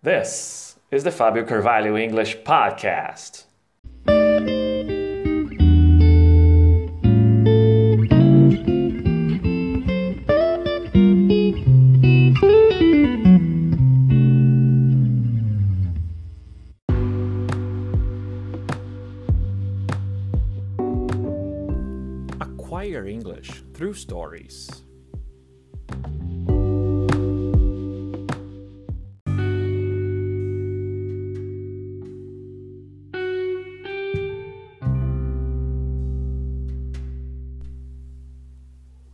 This is the Fabio Carvalho English Podcast. Acquire English through stories.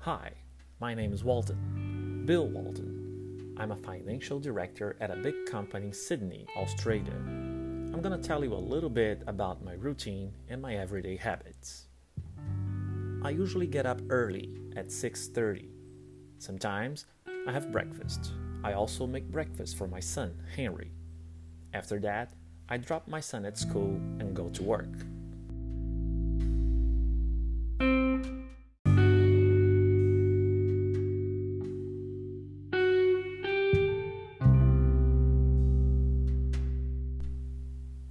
Hi, my name is Walton, Bill Walton. I'm a financial director at a big company in Sydney, Australia. I'm gonna tell you a little bit about my routine and my everyday habits. I usually get up early at 6:30. Sometimes I have breakfast. I also make breakfast for my son, Henry. After that, I drop my son at school and go to work.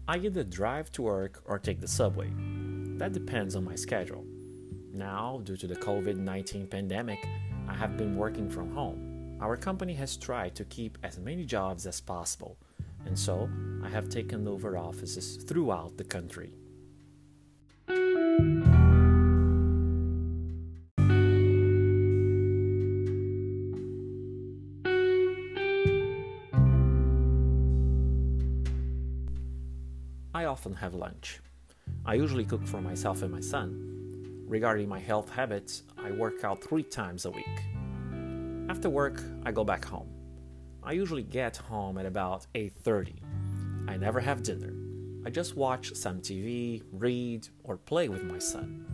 I either drive to work or take the subway. That depends on my schedule. Now, due to the COVID 19 pandemic, I have been working from home. Our company has tried to keep as many jobs as possible, and so I have taken over offices throughout the country. I often have lunch. I usually cook for myself and my son. Regarding my health habits, I work out three times a week. After work, I go back home. I usually get home at about 8:30. I never have dinner. I just watch some TV, read, or play with my son.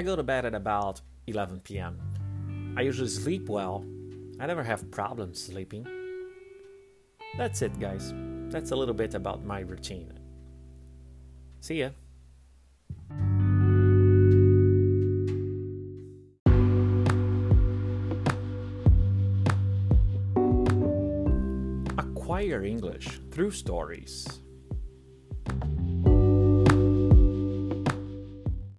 I go to bed at about 11 p.m. I usually sleep well. I never have problems sleeping. That's it, guys. That's a little bit about my routine. See ya. Acquire English through stories.